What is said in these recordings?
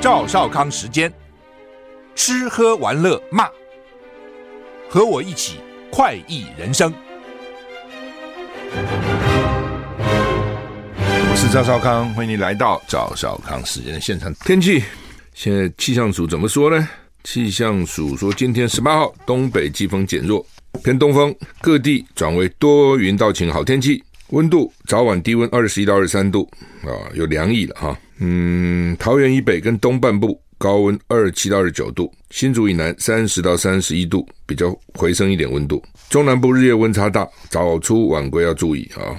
赵少康时间，吃喝玩乐骂，和我一起快意人生。我是赵少康，欢迎你来到赵少康时间的现场。天气，现在气象署怎么说呢？气象署说，今天十八号，东北季风减弱，偏东风，各地转为多云到晴好天气。温度早晚低温二十一到二十三度啊，有凉意了哈。嗯，桃园以北跟东半部高温二十七到二十九度，新竹以南三十到三十一度，比较回升一点温度。中南部日夜温差大，早出晚归要注意啊。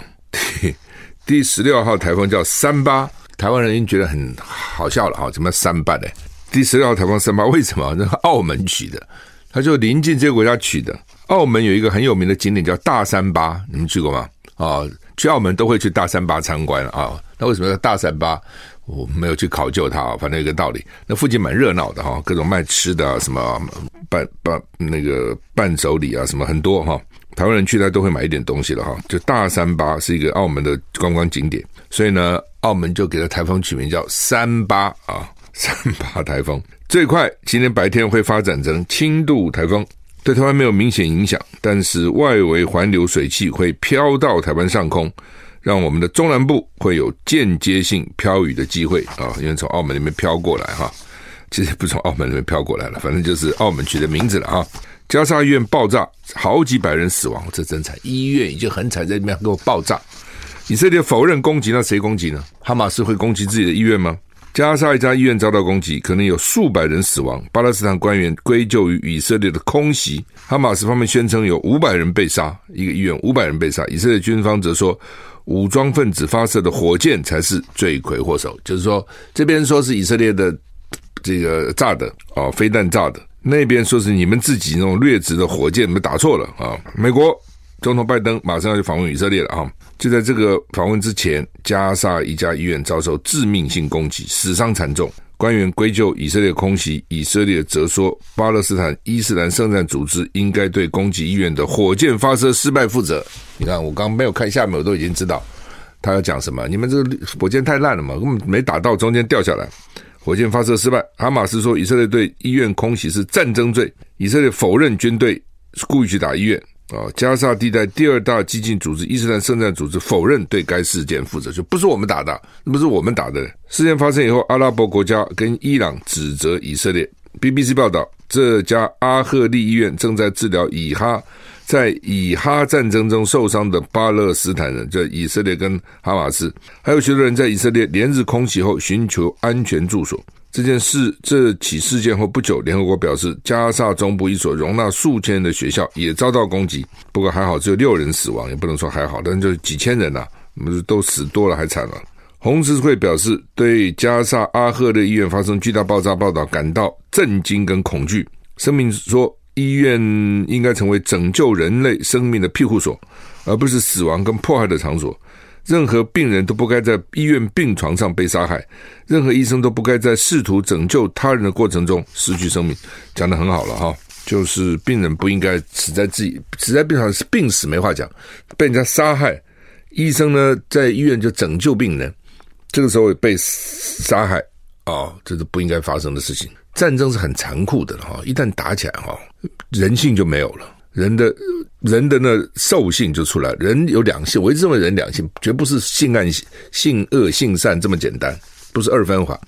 第十六号台风叫三八，台湾人已经觉得很好笑了哈，怎么三八呢？第十六号台风三八为什么？那澳门取的，它就临近这个国家取的。澳门有一个很有名的景点叫大三巴，你们去过吗？啊。去澳门都会去大三巴参观啊，那为什么叫大三巴？我没有去考究它啊，反正有个道理。那附近蛮热闹的哈，各种卖吃的啊，什么伴伴那个伴手礼啊，什么很多哈。台湾人去那都会买一点东西了哈。就大三巴是一个澳门的观光景点，所以呢，澳门就给了台风取名叫三八啊，三八台风。最快今天白天会发展成轻度台风。对台湾没有明显影响，但是外围环流水汽会飘到台湾上空，让我们的中南部会有间接性飘雨的机会啊，因为从澳门那边飘过来哈，其实不从澳门那边飘过来了，反正就是澳门取的名字了啊。加沙医院爆炸，好几百人死亡，这真惨！医院已经很惨，在那边给我爆炸。以色列否认攻击，那谁攻击呢？哈马斯会攻击自己的医院吗？加沙一家医院遭到攻击，可能有数百人死亡。巴勒斯坦官员归咎于以色列的空袭。哈马斯方面宣称有五百人被杀，一个医院五百人被杀。以色列军方则说，武装分子发射的火箭才是罪魁祸首。就是说，这边说是以色列的这个炸的啊，飞弹炸的；那边说是你们自己那种劣质的火箭，你们打错了啊。美国总统拜登马上要去访问以色列了啊。就在这个访问之前，加沙一家医院遭受致命性攻击，死伤惨重。官员归咎以色列空袭，以色列则说巴勒斯坦伊斯兰圣战组织应该对攻击医院的火箭发射失败负责。你看，我刚没有看下面，我都已经知道他要讲什么。你们这个火箭太烂了嘛，根本没打到，中间掉下来，火箭发射失败。哈马斯说以色列对医院空袭是战争罪，以色列否认军队故意去打医院。啊，加沙地带第二大激进组织伊斯兰圣战组织否认对该事件负责，就不是我们打的，不是我们打的。事件发生以后，阿拉伯国家跟伊朗指责以色列。BBC 报道，这家阿赫利医院正在治疗以哈在以哈战争中受伤的巴勒斯坦人，就以色列跟哈马斯，还有许多人在以色列连日空袭后寻求安全住所。这件事，这起事件后不久，联合国表示，加萨中部一所容纳数千人的学校也遭到攻击。不过还好，只有六人死亡，也不能说还好，但就是几千人呐、啊，不是都死多了还惨了。红十字会表示，对加萨阿赫的医院发生巨大爆炸报道感到震惊跟恐惧。声明说，医院应该成为拯救人类生命的庇护所，而不是死亡跟迫害的场所。任何病人都不该在医院病床上被杀害，任何医生都不该在试图拯救他人的过程中失去生命。讲得很好了哈，就是病人不应该死在自己死在病床上是，病死没话讲，被人家杀害，医生呢在医院就拯救病人，这个时候被杀害啊、这是不应该发生的事情。战争是很残酷的哈，一旦打起来哈，人性就没有了。人的人的那兽性就出来，人有两性，我一直认为人两性绝不是性暗性恶性善这么简单，不是二分法。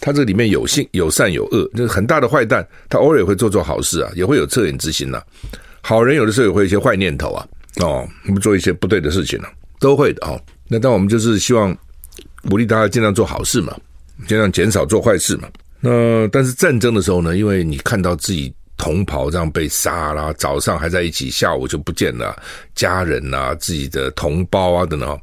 他这里面有性有善有恶，就是很大的坏蛋，他偶尔也会做做好事啊，也会有恻隐之心呐、好人有的时候也会有一些坏念头啊，哦，不做一些不对的事情呢、啊，都会的哦。那但我们就是希望鼓励大家尽量做好事嘛，尽量减少做坏事嘛。那但是战争的时候呢，因为你看到自己。同袍这样被杀啦，早上还在一起，下午就不见了，家人啊，自己的同胞啊等等，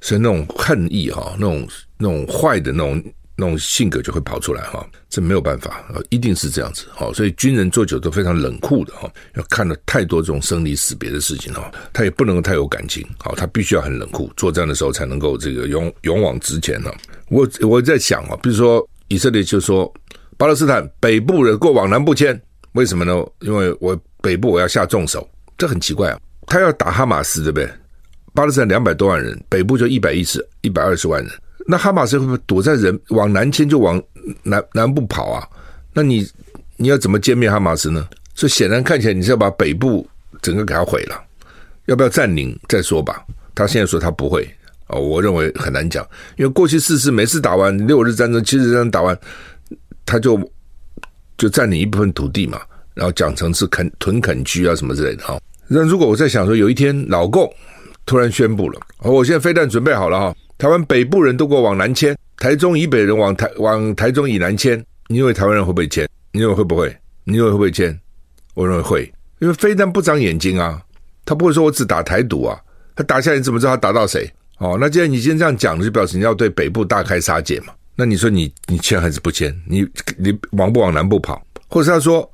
所以那种恨意哈，那种那种坏的那种那种性格就会跑出来哈，这没有办法，一定是这样子哈，所以军人做久都非常冷酷的哈，要看了太多这种生离死别的事情哈，他也不能够太有感情，好，他必须要很冷酷，作战的时候才能够这个勇勇往直前呢。我我在想啊，比如说以色列就说巴勒斯坦北部的过往南部迁。为什么呢？因为我北部我要下重手，这很奇怪啊。他要打哈马斯，对不对？巴勒斯坦两百多万人，北部就一百一十、一百二十万人。那哈马斯会不会躲在人往南迁，就往南南部跑啊？那你你要怎么歼灭哈马斯呢？所以显然看起来你是要把北部整个给他毁了，要不要占领再说吧？他现在说他不会哦，我认为很难讲，因为过去四次每次打完六日战争、七日战争打完，他就。就占领一部分土地嘛，然后讲成是垦屯垦区啊什么之类的哈。那如果我在想说，有一天老共突然宣布了，哦我现在飞弹准备好了哈，台湾北部人都给我往南迁，台中以北人往台往台中以南迁，你认为台湾人会不会迁？你认为会不会？你认为会不会迁？我认为会，因为飞弹不长眼睛啊，他不会说我只打台独啊，他打下来你怎么知道他打到谁？哦，那既然你今天这样讲，就表示你要对北部大开杀戒嘛。那你说你你签还是不签？你你往不往南部跑？或者他说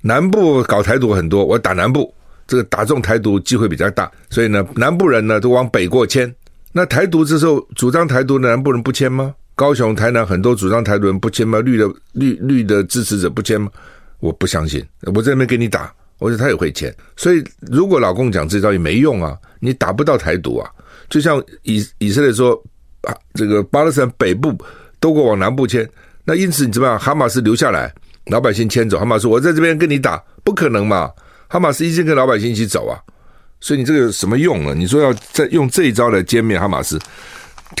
南部搞台独很多，我打南部，这个打中台独机会比较大，所以呢，南部人呢都往北过迁。那台独这时候主张台独的南部人不签吗？高雄、台南很多主张台独人不签吗？绿的绿绿的支持者不签吗？我不相信，我在那边给你打，我说他也会签。所以如果老共讲这招也没用啊，你打不到台独啊。就像以以色列说啊，这个巴勒斯坦北部。都给我往南部迁，那因此你怎么样？哈马斯留下来，老百姓迁走。哈马斯，我在这边跟你打，不可能嘛？哈马斯一直跟老百姓一起走啊，所以你这个有什么用呢？你说要再用这一招来歼灭哈马斯，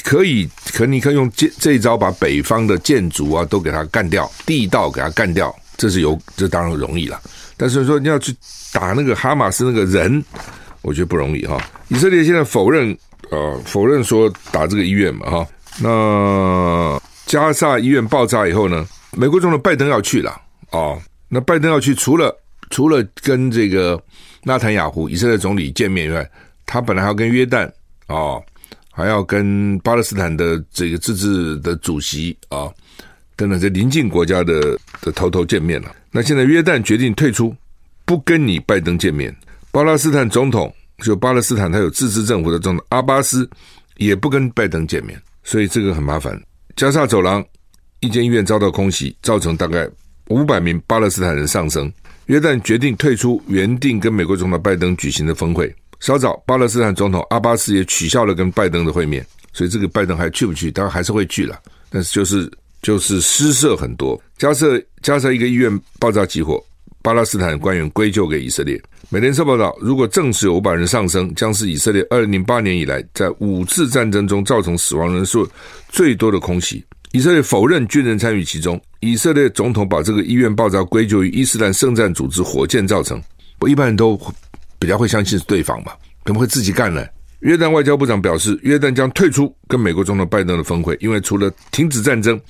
可以，可你可以用这这一招把北方的建筑啊都给它干掉，地道给它干掉，这是有，这当然容易了。但是说你要去打那个哈马斯那个人，我觉得不容易哈。以色列现在否认，呃，否认说打这个医院嘛，哈，那。加萨医院爆炸以后呢，美国总统拜登要去了哦。那拜登要去，除了除了跟这个纳坦雅胡以色列总理见面以外，他本来还要跟约旦哦，还要跟巴勒斯坦的这个自治的主席啊、哦、等等这邻近国家的的头头见面了。那现在约旦决定退出，不跟你拜登见面。巴勒斯坦总统就巴勒斯坦他有自治政府的总统阿巴斯也不跟拜登见面，所以这个很麻烦。加萨走廊一间医院遭到空袭，造成大概五百名巴勒斯坦人丧生。约旦决定退出原定跟美国总统拜登举行的峰会。稍早，巴勒斯坦总统阿巴斯也取消了跟拜登的会面。所以这个拜登还去不去？当然还是会去了，但是就是就是失色很多。加萨加萨一个医院爆炸起火，巴勒斯坦官员归咎给以色列。美联社报道，如果证实有五百人丧生，将是以色列二零零八年以来在五次战争中造成死亡人数最多的空袭。以色列否认军人参与其中。以色列总统把这个医院爆炸归咎于伊斯兰圣战组织火箭造成。不，一般人都比较会相信是对方嘛，怎么会自己干呢？约旦外交部长表示，约旦将退出跟美国总统拜登的峰会，因为除了停止战争，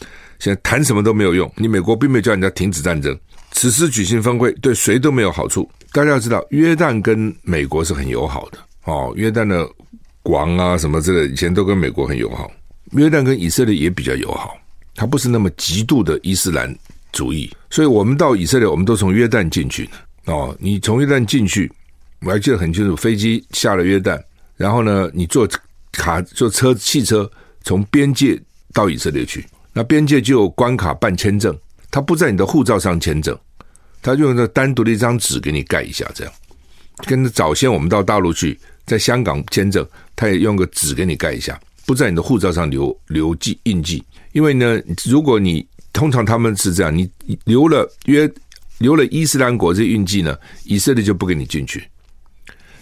现在谈什么都没有用。你美国并没有叫人家停止战争，此时举行峰会对谁都没有好处。大家要知道，约旦跟美国是很友好的哦。约旦的王啊什么之类，以前都跟美国很友好。约旦跟以色列也比较友好，他不是那么极度的伊斯兰主义。所以我们到以色列，我们都从约旦进去的哦。你从约旦进去，我还记得很清楚，飞机下了约旦，然后呢，你坐卡坐车汽车从边界到以色列去，那边界就有关卡办签证，他不在你的护照上签证。他就用这单独的一张纸给你盖一下，这样跟早先我们到大陆去，在香港签证，他也用个纸给你盖一下，不在你的护照上留留记印记。因为呢，如果你通常他们是这样，你留了约留了伊斯兰国这印记呢，以色列就不给你进去；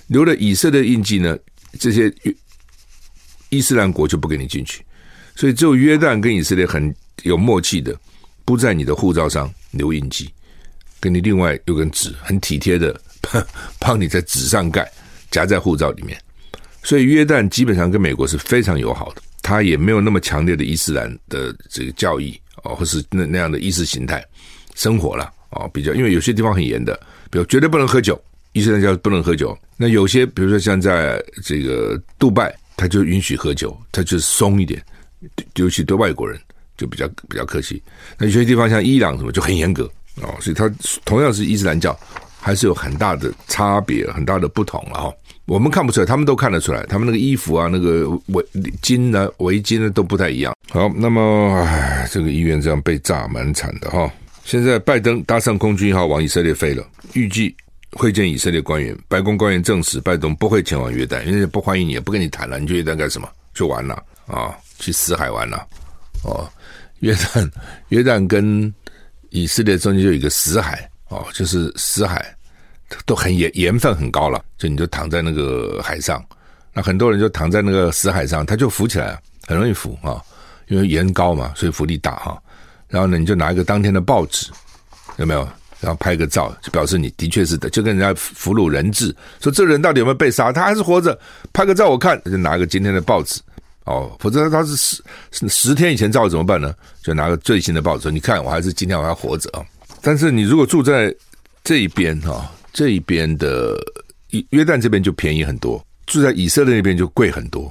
留了以色列印记呢，这些伊斯兰国就不给你进去。所以只有约旦跟以色列很有默契的，不在你的护照上留印记。给你另外有根纸，很体贴的 帮你在纸上盖，夹在护照里面。所以约旦基本上跟美国是非常友好的，他也没有那么强烈的伊斯兰的这个教义哦，或是那那样的意识形态生活了啊，比较因为有些地方很严的，比如绝对不能喝酒，伊斯兰教不能喝酒。那有些比如说像在这个杜拜，他就允许喝酒，他就松一点，尤其对外国人就比较比较客气。那有些地方像伊朗什么就很严格啊，所以他同样是伊斯兰教，还是有很大的差别，很大的不同了哈。我们看不出来，他们都看得出来，他们那个衣服啊，那个围巾呢、围巾呢都不太一样。好，那么唉，这个医院这样被炸，蛮惨的哈。现在拜登搭上空军一号往以色列飞了，预计会见以色列官员。白宫官员证实，拜登不会前往约旦，因为不欢迎你，也不跟你谈了。你去约旦干什么？就完了啊？去死海玩了？哦，约旦，约旦跟以色列中间就有一个死海哦，就是死海。都很盐盐分很高了，就你就躺在那个海上，那很多人就躺在那个死海上，他就浮起来，很容易浮啊，因为盐高嘛，所以浮力大哈。然后呢，你就拿一个当天的报纸，有没有？然后拍个照，就表示你的确是的，就跟人家俘虏人质，说这人到底有没有被杀？他还是活着，拍个照我看，就拿个今天的报纸哦，否则他是十十天以前照怎么办呢？就拿个最新的报纸，你看我还是今天我还活着啊。但是你如果住在这一边哈。这一边的约旦这边就便宜很多，住在以色列那边就贵很多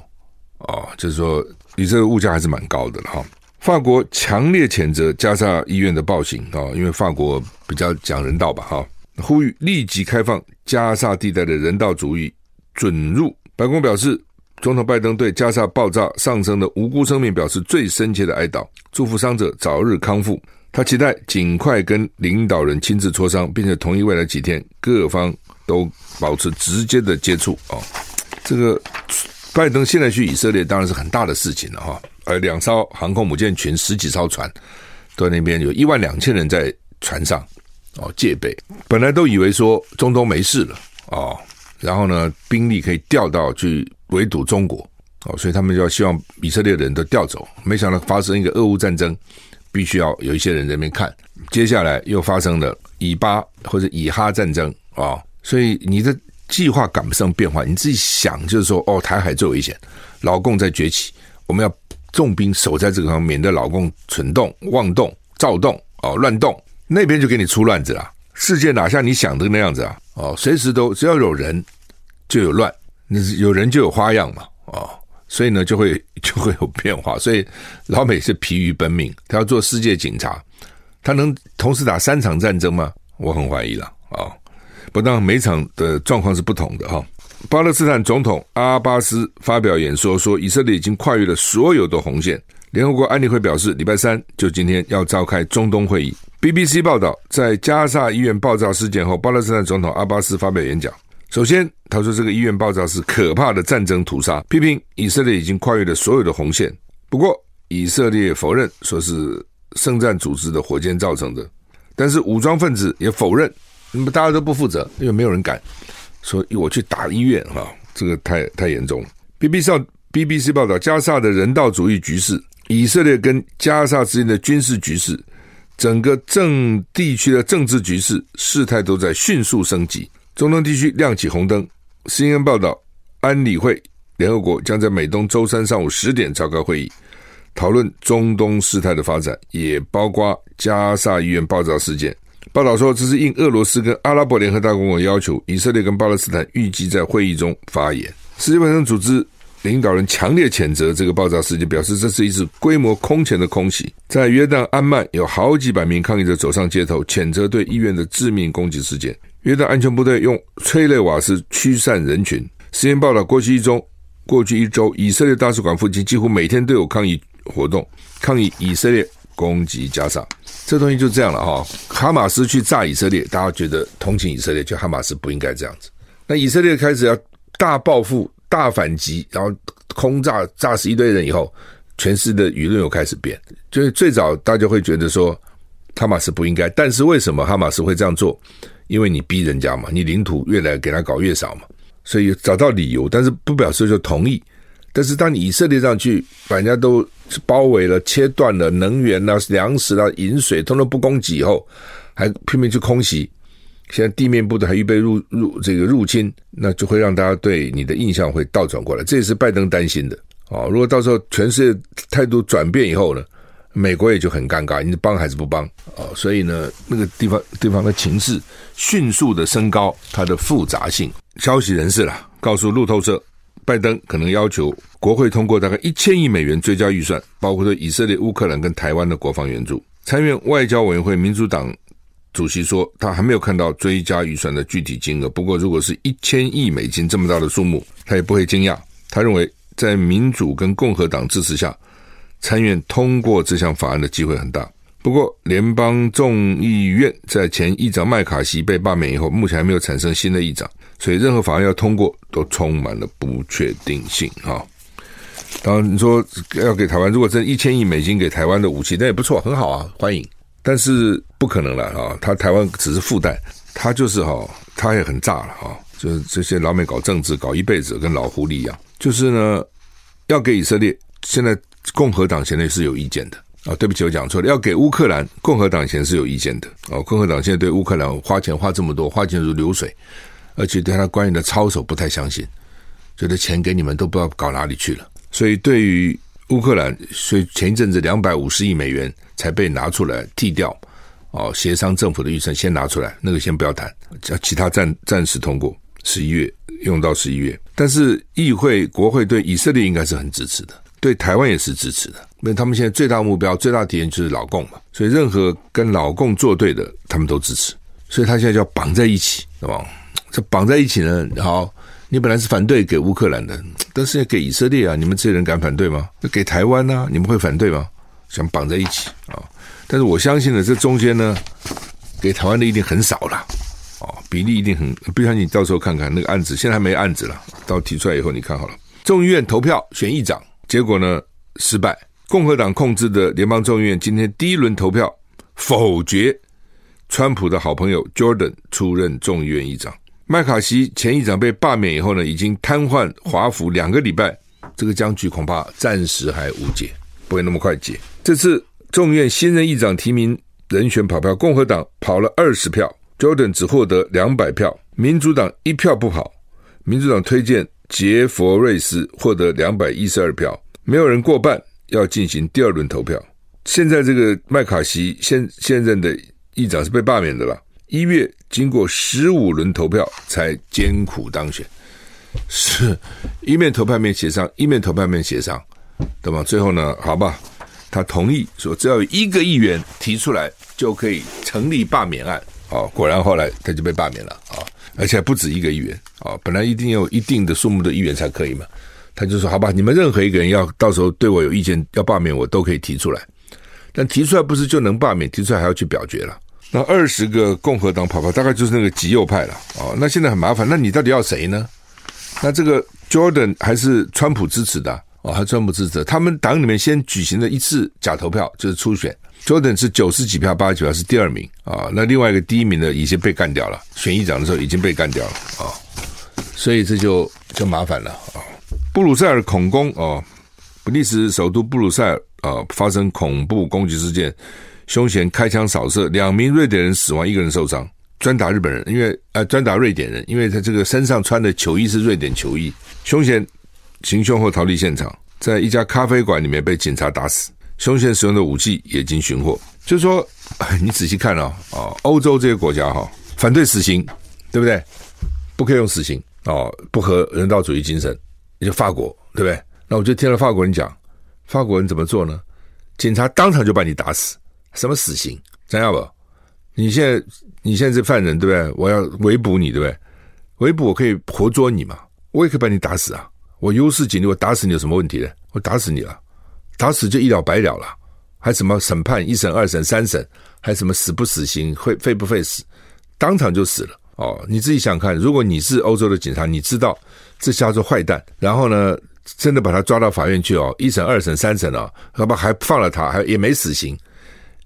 哦，就是说以色列物价还是蛮高的了哈。法国强烈谴责加沙医院的暴行啊，因为法国比较讲人道吧哈，呼吁立即开放加沙地带的人道主义准入。白宫表示，总统拜登对加沙爆炸丧生的无辜生命表示最深切的哀悼，祝福伤者早日康复。他期待尽快跟领导人亲自磋商，并且同意未来几天各方都保持直接的接触啊。这个拜登现在去以色列当然是很大的事情了哈，而两艘航空母舰群十几艘船都在那边，有一万两千人在船上哦戒备。本来都以为说中东没事了哦，然后呢兵力可以调到去围堵中国哦，所以他们就要希望以色列人都调走，没想到发生一个俄乌战争。必须要有一些人在那边看，接下来又发生了以巴或者以哈战争啊、哦，所以你的计划赶不上变化。你自己想，就是说，哦，台海最危险，老共在崛起，我们要重兵守在这个地方，免得老共蠢动、妄动、躁动哦，乱动，那边就给你出乱子了。世界哪像你想的那样子啊？哦，随时都只要有人就有乱，那有人就有花样嘛，哦。所以呢，就会就会有变化。所以老美是疲于奔命，他要做世界警察，他能同时打三场战争吗？我很怀疑了啊！不但每场的状况是不同的哈。巴勒斯坦总统阿巴斯发表演说说，以色列已经跨越了所有的红线。联合国安理会表示，礼拜三就今天要召开中东会议。BBC 报道，在加沙医院爆炸事件后，巴勒斯坦总统阿巴斯发表演讲。首先，他说这个医院爆炸是可怕的战争屠杀，批评以色列已经跨越了所有的红线。不过，以色列否认说是圣战组织的火箭造成的，但是武装分子也否认。那么大家都不负责，因为没有人敢说我去打医院哈，这个太太严重了。BBC BBC 报道，加沙的人道主义局势，以色列跟加沙之间的军事局势，整个政地区的政治局势，事态都在迅速升级。中东地区亮起红灯。CNN 报道，安理会联合国将在美东周三上午十点召开会议，讨论中东事态的发展，也包括加萨医院爆炸事件。报道说，这是应俄罗斯跟阿拉伯联合大公国要求，以色列跟巴勒斯坦预计在会议中发言。世界卫生组织领导人强烈谴责这个爆炸事件，表示这是一次规模空前的空袭。在约旦安曼，有好几百名抗议者走上街头，谴责对医院的致命攻击事件。约旦安全部队用催泪瓦斯驱散人群。实验报道，过去一周，过去一周，以色列大使馆附近几乎每天都有抗议活动，抗议以色列攻击加萨。这东西就这样了哈。哈马斯去炸以色列，大家觉得同情以色列，就哈马斯不应该这样子。那以色列开始要大报复、大反击，然后空炸炸死一堆人以后，全世界的舆论又开始变。就是最早大家会觉得说哈马斯不应该，但是为什么哈马斯会这样做？因为你逼人家嘛，你领土越来给他搞越少嘛，所以找到理由，但是不表示就同意。但是当你以色列上去把人家都包围了、切断了能源啊、粮食啊、饮水，通通不供给以后，还拼命去空袭，现在地面部队还预备入入这个入侵，那就会让大家对你的印象会倒转过来。这也是拜登担心的啊。如果到时候全世界态度转变以后呢，美国也就很尴尬，你帮还是不帮？哦，所以呢，那个地方地方的情势迅速的升高，它的复杂性。消息人士啦，告诉路透社，拜登可能要求国会通过大概一千亿美元追加预算，包括对以色列、乌克兰跟台湾的国防援助。参院外交委员会民主党主席说，他还没有看到追加预算的具体金额。不过，如果是一千亿美金这么大的数目，他也不会惊讶。他认为，在民主跟共和党支持下，参院通过这项法案的机会很大。不过，联邦众议院在前议长麦卡锡被罢免以后，目前还没有产生新的议长，所以任何法案要通过都充满了不确定性。哈，当然你说要给台湾，如果这一千亿美金给台湾的武器，那也不错，很好啊，欢迎。但是不可能了啊，他台湾只是附带，他就是哈，他也很炸了哈，就是这些老美搞政治搞一辈子，跟老狐狸一样，就是呢，要给以色列现在。共和党现在是有意见的啊，对不起，我讲错了。要给乌克兰，共和党现在是有意见的哦。共和党现在对乌克兰花钱花这么多，花钱如流水，而且对他官员的操守不太相信，觉得钱给你们都不知道搞哪里去了。所以对于乌克兰，所以前一阵子两百五十亿美元才被拿出来替掉哦，协商政府的预算先拿出来，那个先不要谈，叫其他暂暂时通过，十一月用到十一月。但是议会国会对以色列应该是很支持的。对台湾也是支持的，因为他们现在最大目标、最大敌人就是老共嘛，所以任何跟老共作对的，他们都支持。所以他现在就要绑在一起，对吧？这绑在一起呢，好，你本来是反对给乌克兰的，但是要给以色列啊，你们这些人敢反对吗？给台湾呢、啊，你们会反对吗？想绑在一起啊？但是我相信呢，这中间呢，给台湾的一定很少了，哦，比例一定很，不相信你到时候看看那个案子，现在还没案子了，到提出来以后你看好了，众议院投票选议长。结果呢，失败。共和党控制的联邦众议院今天第一轮投票否决川普的好朋友 Jordan 出任众议院议长。麦卡锡前议长被罢免以后呢，已经瘫痪华府两个礼拜，这个僵局恐怕暂时还无解，不会那么快解。这次众议院新任议长提名人选跑票，共和党跑了二十票，Jordan 只获得两百票，民主党一票不跑，民主党推荐。杰佛瑞斯获得两百一十二票，没有人过半，要进行第二轮投票。现在这个麦卡锡现现任的议长是被罢免的了。一月经过十五轮投票才艰苦当选，是一面投票面协商，一面投票面协商，对吧？最后呢，好吧，他同意说，只要有一个议员提出来，就可以成立罢免案。哦，果然后来他就被罢免了啊。而且不止一个议员啊，本来一定要有一定的数目的议员才可以嘛。他就说：“好吧，你们任何一个人要到时候对我有意见要罢免我，都可以提出来。但提出来不是就能罢免，提出来还要去表决了。那二十个共和党跑跑，大概就是那个极右派了啊。那现在很麻烦，那你到底要谁呢？那这个 Jordan 还是川普支持的哦，还川普支持的？他们党里面先举行了一次假投票，就是初选。” Jordan 是九十几票，八十几票是第二名啊。那另外一个第一名的已经被干掉了，选议长的时候已经被干掉了啊。所以这就就麻烦了啊。布鲁塞尔恐攻啊，比利时首都布鲁塞尔啊发生恐怖攻击事件，凶嫌开枪扫射，两名瑞典人死亡，一个人受伤，专打日本人，因为呃专打瑞典人，因为他这个身上穿的球衣是瑞典球衣。凶嫌行凶后逃离现场，在一家咖啡馆里面被警察打死。凶嫌使用的武器也经寻获，就是说，你仔细看哦，啊，欧洲这些国家哈，反对死刑，对不对？不可以用死刑哦，不合人道主义精神。你就法国，对不对？那我就听了法国人讲，法国人怎么做呢？警察当场就把你打死，什么死刑？这样吧，你现在你现在是犯人，对不对？我要围捕你，对不对？围捕我可以活捉你嘛，我也可以把你打死啊。我优势警力，我打死你有什么问题呢？我打死你了。打死就一了百了了，还什么审判一审二审三审，还什么死不死刑，会废不废死，当场就死了哦。你自己想看，如果你是欧洲的警察，你知道这叫做坏蛋，然后呢，真的把他抓到法院去哦，一审二审三审哦，好吧，还放了他，还也没死刑，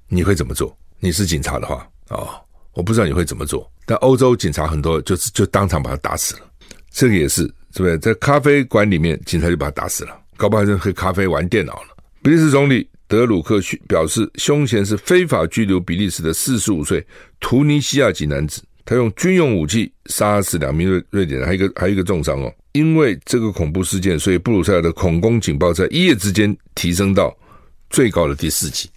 你会怎么做？你是警察的话哦，我不知道你会怎么做。但欧洲警察很多就是就当场把他打死了，这个也是，是不是？在咖啡馆里面，警察就把他打死了，搞不好在喝咖啡玩电脑了。比利时总理德鲁克表示，凶嫌是非法拘留比利时的四十五岁突尼西亚籍男子，他用军用武器杀死两名瑞瑞典人，还有一个还有一个重伤哦。因为这个恐怖事件，所以布鲁塞尔的恐攻警报在一夜之间提升到最高的第四级。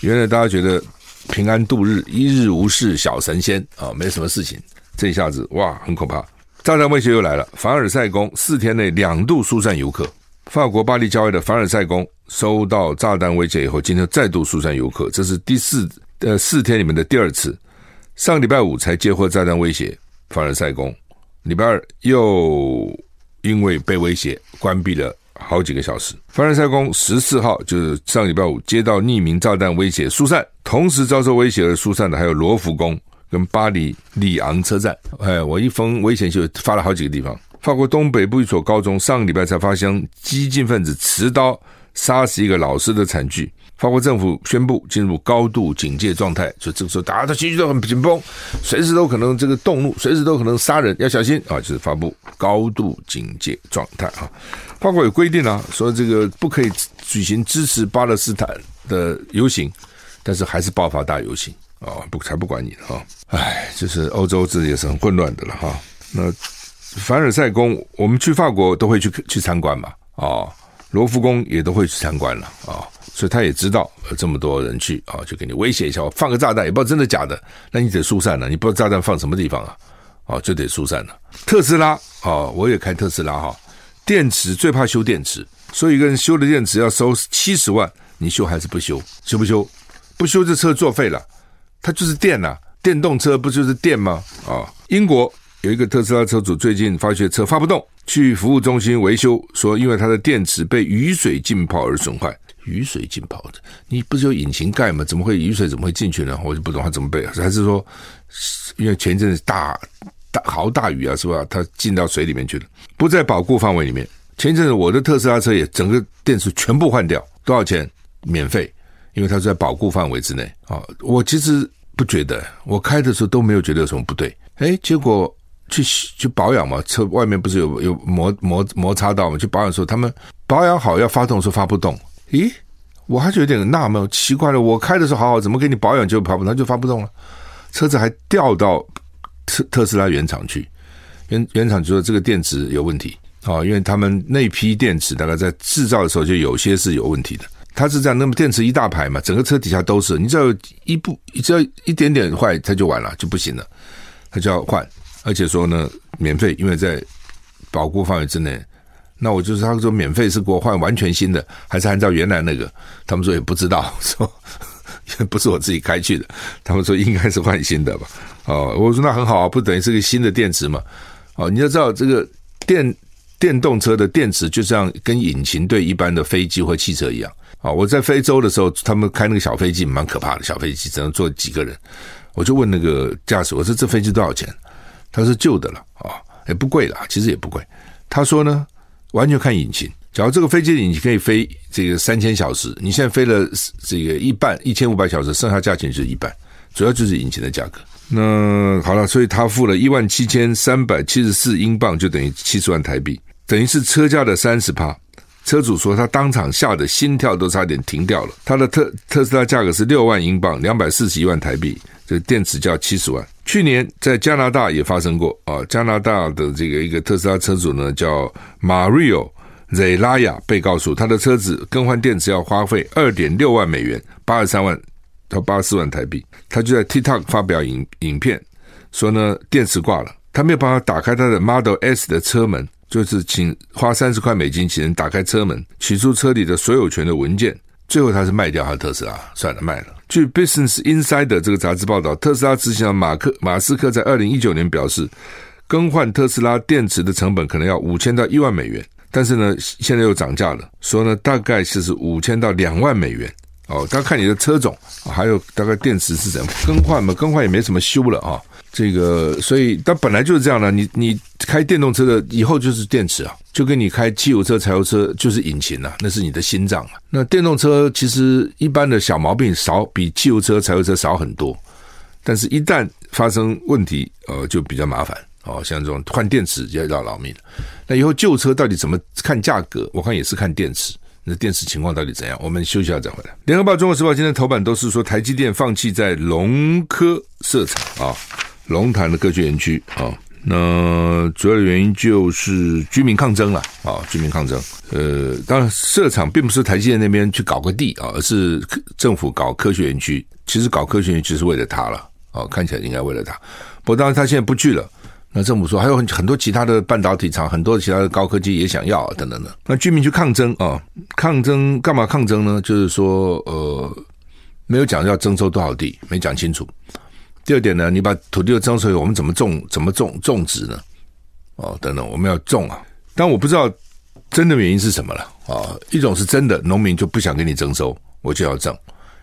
原来大家觉得平安度日，一日无事，小神仙啊，没什么事情。这一下子哇，很可怕！炸弹威胁又来了。凡尔赛宫四天内两度疏散游客。法国巴黎郊外的凡尔赛宫收到炸弹威胁以后，今天再度疏散游客，这是第四呃四天里面的第二次。上礼拜五才接获炸弹威胁，凡尔赛宫礼拜二又因为被威胁关闭了。好几个小时，凡尔赛宫十四号就是上礼拜五接到匿名炸弹威胁疏散，同时遭受威胁而疏散的还有罗浮宫跟巴黎里昂车站。哎，我一封危险信发了好几个地方。法国东北部一所高中上礼拜才发生激进分子持刀杀死一个老师的惨剧。法国政府宣布进入高度警戒状态，所以这个时候大家的情绪都很紧绷，随时都可能这个动怒，随时都可能杀人，要小心啊！就是发布高度警戒状态啊。法国有规定啊，说这个不可以举行支持巴勒斯坦的游行，但是还是爆发大游行啊，不才不管你哈！哎，就是欧洲这也是很混乱的了哈。那凡尔赛宫，我们去法国都会去去参观嘛啊，罗浮宫也都会去参观了啊。所以他也知道有这么多人去啊，就给你威胁一下，我放个炸弹也不知道真的假的，那你得疏散了。你不知道炸弹放什么地方啊？哦，就得疏散了。特斯拉啊，我也开特斯拉哈，电池最怕修电池，所以一个人修的电池要收七十万，你修还是不修？修不修？不修这车作废了，它就是电呐、电动车不就是电吗？啊，英国有一个特斯拉车主最近发觉车发不动，去服务中心维修，说因为他的电池被雨水浸泡而损坏。雨水浸泡的，你不是有引擎盖吗？怎么会雨水怎么会进去呢？我就不懂他怎么背，还是说，因为前一阵子大大豪大雨啊，是吧？它进到水里面去了，不在保固范围里面。前一阵子我的特斯拉车也整个电池全部换掉，多少钱？免费，因为它是在保固范围之内啊。我其实不觉得，我开的时候都没有觉得有什么不对。诶，结果去去保养嘛，车外面不是有有摩摩摩擦到嘛？去保养的时候，他们保养好要发动的时候发不动。咦，我还是有点纳闷，奇怪了。我开的时候好好，怎么给你保养就跑不，它就发不动了？车子还调到特特斯拉原厂去，原原厂就说这个电池有问题啊，因为他们那批电池大概在制造的时候就有些是有问题的。它是这样，那么电池一大排嘛，整个车底下都是，你只要一不只要一点点坏，它就完了，就不行了，它就要换，而且说呢免费，因为在保护范围之内。那我就是他说免费是给我换完全新的，还是按照原来那个？他们说也不知道，说也不是我自己开去的。他们说应该是换新的吧？哦，我说那很好啊，不等于是个新的电池嘛？哦，你要知道这个电电动车的电池就像跟引擎对一般的飞机或汽车一样啊。我在非洲的时候，他们开那个小飞机蛮可怕的，小飞机只能坐几个人。我就问那个驾驶，我说这飞机多少钱？他说旧的了啊，也不贵了，其实也不贵。他说呢？完全看引擎。假如这个飞机的引擎可以飞这个三千小时，你现在飞了这个一半一千五百小时，剩下价钱就是一半，主要就是引擎的价格。那好了，所以他付了一万七千三百七十四英镑，就等于七十万台币，等于是车价的三十趴。车主说他当场吓得心跳都差点停掉了。他的特特斯拉价格是六万英镑，两百四十一万台币，这电池价七十万。去年在加拿大也发生过啊，加拿大的这个一个特斯拉车主呢，叫 Mario Zelaya，被告诉他的车子更换电池要花费二点六万美元，八十三万到八十四万台币。他就在 TikTok 发表影影片，说呢电池挂了，他没有办法打开他的 Model S 的车门，就是请花三十块美金请人打开车门，取出车里的所有权的文件。最后他是卖掉他的特斯拉，算了，卖了。据 Business Insider 这个杂志报道，特斯拉执行长马克马斯克在二零一九年表示，更换特斯拉电池的成本可能要五千到一万美元，但是呢，现在又涨价了，说呢大概是五千到两万美元。哦，大家看你的车种，还有大概电池是怎样更换嘛？更换也没什么修了啊。这个，所以但本来就是这样的，你你开电动车的以后就是电池啊，就跟你开汽油车、柴油车就是引擎啊，那是你的心脏啊。那电动车其实一般的小毛病少，比汽油车、柴油车少很多，但是一旦发生问题，呃，就比较麻烦哦。像这种换电池就要要老命。那以后旧车到底怎么看价格？我看也是看电池，那电池情况到底怎样？我们休息一下再回来。联合报、中国时报今天头版都是说台积电放弃在龙科设厂啊。龙潭的科学园区啊，那主要的原因就是居民抗争了啊，居民抗争。呃，当然设厂并不是台积电那边去搞个地啊，而是政府搞科学园区。其实搞科学园区是为了他了啊，看起来应该为了他。不过当然他现在不去了。那政府说还有很很多其他的半导体厂，很多其他的高科技也想要等等的。那居民去抗争啊，抗争干嘛抗争呢？就是说呃，没有讲要征收多少地，没讲清楚。第二点呢，你把土地的征收，我们怎么种？怎么种种植呢？哦，等等，我们要种啊。但我不知道真的原因是什么了啊。一种是真的，农民就不想给你征收，我就要种；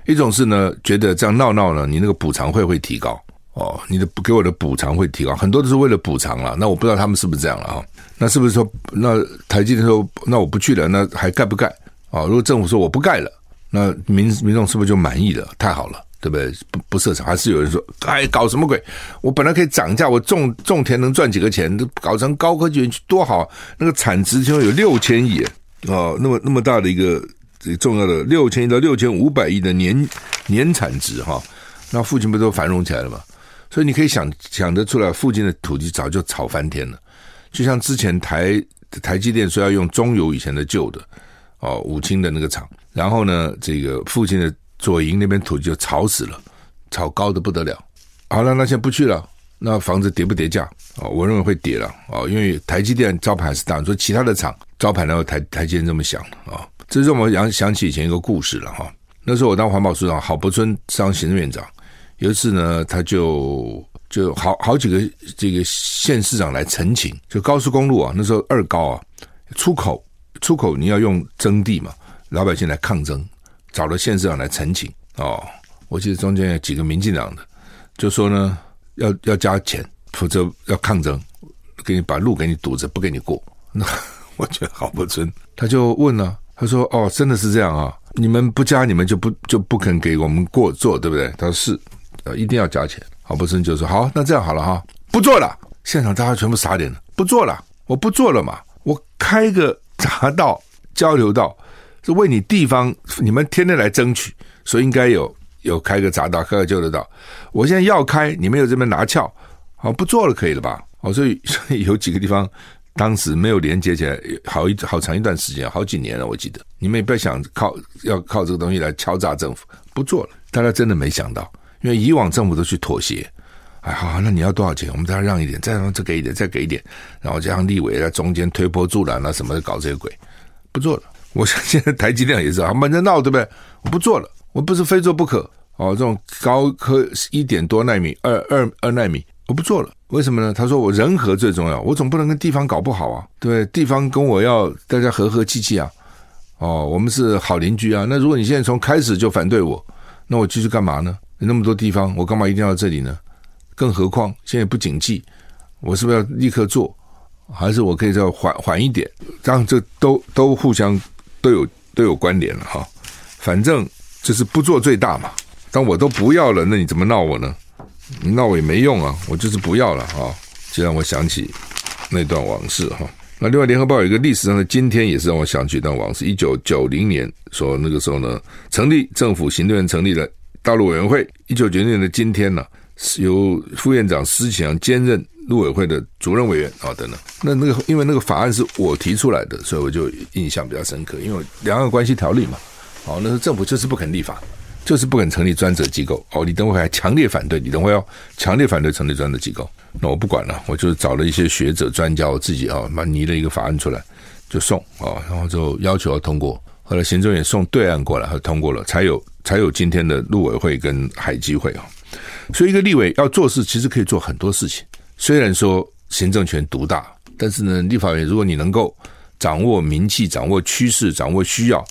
一种是呢，觉得这样闹闹呢，你那个补偿会会提高哦，你的给我的补偿会提高，很多都是为了补偿了。那我不知道他们是不是这样了啊？那是不是说，那台积电说，那我不去了，那还盖不盖啊？如果政府说我不盖了，那民民众是不是就满意了？太好了。对不对？不不设厂，还是有人说，哎，搞什么鬼？我本来可以涨价，我种种田能赚几个钱？搞成高科技园区多好！那个产值就有六千亿哦，那么那么大的一个重要的六千亿到六千五百亿的年年产值哈，那附近不都繁荣起来了吗？所以你可以想想得出来，附近的土地早就炒翻天了。就像之前台台积电说要用中油以前的旧的哦武清的那个厂，然后呢，这个附近的。左营那边土地就炒死了，炒高的不得了。好了，那先不去了，那房子跌不跌价？哦，我认为会跌了哦，因为台积电招牌是大。说其他的厂招牌，然后台台积电这么响啊，这让我想想起以前一个故事了哈。那时候我当环保署长，郝柏村当行政院长，有一次呢，他就就好好几个这个县市长来陈情，就高速公路啊，那时候二高啊，出口出口你要用征地嘛，老百姓来抗争。找了县市长来陈情哦，我记得中间有几个民进党的，就说呢要要加钱，否则要抗争，给你把路给你堵着，不给你过。那 我觉得郝柏村，他就问了，他说：“哦，真的是这样啊？你们不加，你们就不就不肯给我们过做，对不对？”他说：“是，呃，一定要加钱。”郝柏村就说：“好，那这样好了哈，不做了。”现场大家全部傻脸了，不做了，我不做了嘛，我开个匝道交流道。是为你地方，你们天天来争取，所以应该有有开个匝道，开个旧的道。我现在要开，你们有这边拿翘，好不做了，可以了吧？哦，所以 所以有几个地方当时没有连接起来，好一好长一段时间，好几年了，我记得。你们也不要想靠要靠这个东西来敲诈政府，不做了。大家真的没想到，因为以往政府都去妥协，哎，好，那你要多少钱？我们再让一点，再让再给一点，再给一点，然后加上立委在中间推波助澜啊，什么的搞这些鬼，不做了。我想现在台积电也是啊，闷着闹对不对？我不做了，我不是非做不可哦。这种高科一点多纳米、二二二纳米，我不做了。为什么呢？他说我人和最重要，我总不能跟地方搞不好啊。对，地方跟我要大家和和气气啊。哦，我们是好邻居啊。那如果你现在从开始就反对我，那我继续干嘛呢？那么多地方，我干嘛一定要这里呢？更何况现在不景气，我是不是要立刻做？还是我可以再缓缓一点？这样这都都互相。都有都有关联了哈，反正就是不做最大嘛。当我都不要了，那你怎么闹我呢？你闹我也没用啊，我就是不要了哈。就让我想起那段往事哈。那另外，《联合报》有一个历史上的今天，也是让我想起一段往事。一九九零年说那个时候呢，成立政府行政院成立了道路委员会。一九九零年的今天呢，由副院长施启扬兼任。陆委会的主任委员啊，等等，那那个因为那个法案是我提出来的，所以我就印象比较深刻。因为两岸关系条例嘛，哦，那时候政府就是不肯立法，就是不肯成立专责机构。哦，李登辉还强烈反对，李登辉要强烈反对成立专责机构。那我不管了，我就找了一些学者专家，我自己啊，蛮拟了一个法案出来，就送啊，然后就要求要通过。后来行政院送对岸过来，和通过了，才有才有今天的陆委会跟海基会啊。所以一个立委要做事，其实可以做很多事情。虽然说行政权独大，但是呢，立法院如果你能够掌握民气、掌握趋势、掌握需要，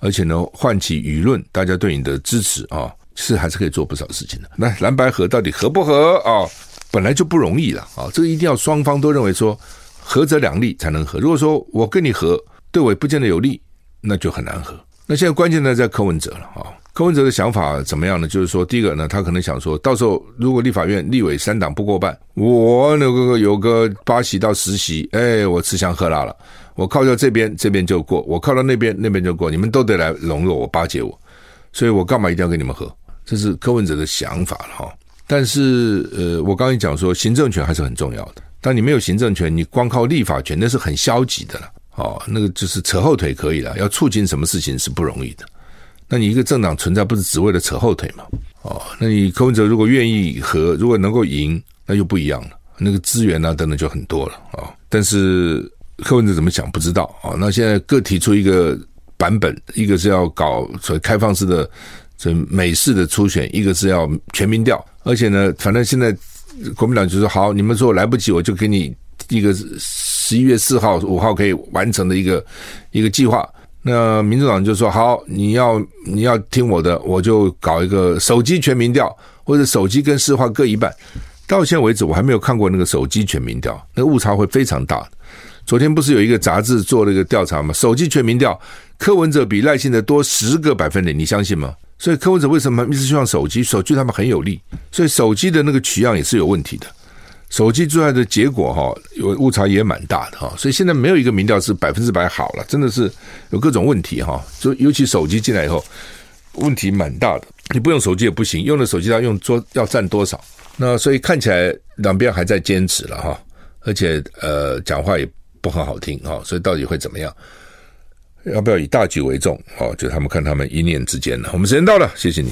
而且呢，唤起舆论，大家对你的支持啊，是还是可以做不少事情的。那蓝白合到底合不合啊？本来就不容易了啊，这个一定要双方都认为说合则两利才能合。如果说我跟你合，对我也不见得有利，那就很难合。那现在关键呢，在柯文哲了啊。柯文哲的想法怎么样呢？就是说，第一个呢，他可能想说，到时候如果立法院立委三党不过半，我那个有个八席到十席，哎，我吃香喝辣了。我靠到这边，这边就过；我靠到那边，那边就过。你们都得来笼络我、巴结我，所以我干嘛一定要跟你们合？这是柯文哲的想法了哈。但是，呃，我刚才讲说，行政权还是很重要的。当你没有行政权，你光靠立法权那是很消极的了。哦，那个就是扯后腿可以了，要促进什么事情是不容易的。那你一个政党存在不是只为了扯后腿吗？哦，那你柯文哲如果愿意和，如果能够赢，那就不一样了。那个资源啊等等就很多了啊、哦。但是柯文哲怎么想不知道啊、哦？那现在各提出一个版本，一个是要搞所谓开放式的、这美式的初选，一个是要全民调。而且呢，反正现在国民党就说好，你们说来不及，我就给你一个。十一月四号、五号可以完成的一个一个计划，那民主党就说好，你要你要听我的，我就搞一个手机全民调，或者手机跟市话各一半。到现在为止，我还没有看过那个手机全民调，那个误差会非常大。昨天不是有一个杂志做了一个调查吗？手机全民调，柯文哲比赖清德多十个百分点，你相信吗？所以柯文哲为什么一直希望手机？手机他们很有利，所以手机的那个取样也是有问题的。手机出来的结果哈，有误差也蛮大的哈，所以现在没有一个民调是百分之百好了，真的是有各种问题哈。就尤其手机进来以后，问题蛮大的。你不用手机也不行，用了手机要用多要占多少？那所以看起来两边还在坚持了哈，而且呃讲话也不很好听哈，所以到底会怎么样？要不要以大局为重？哦，就他们看他们一念之间了。我们时间到了，谢谢你。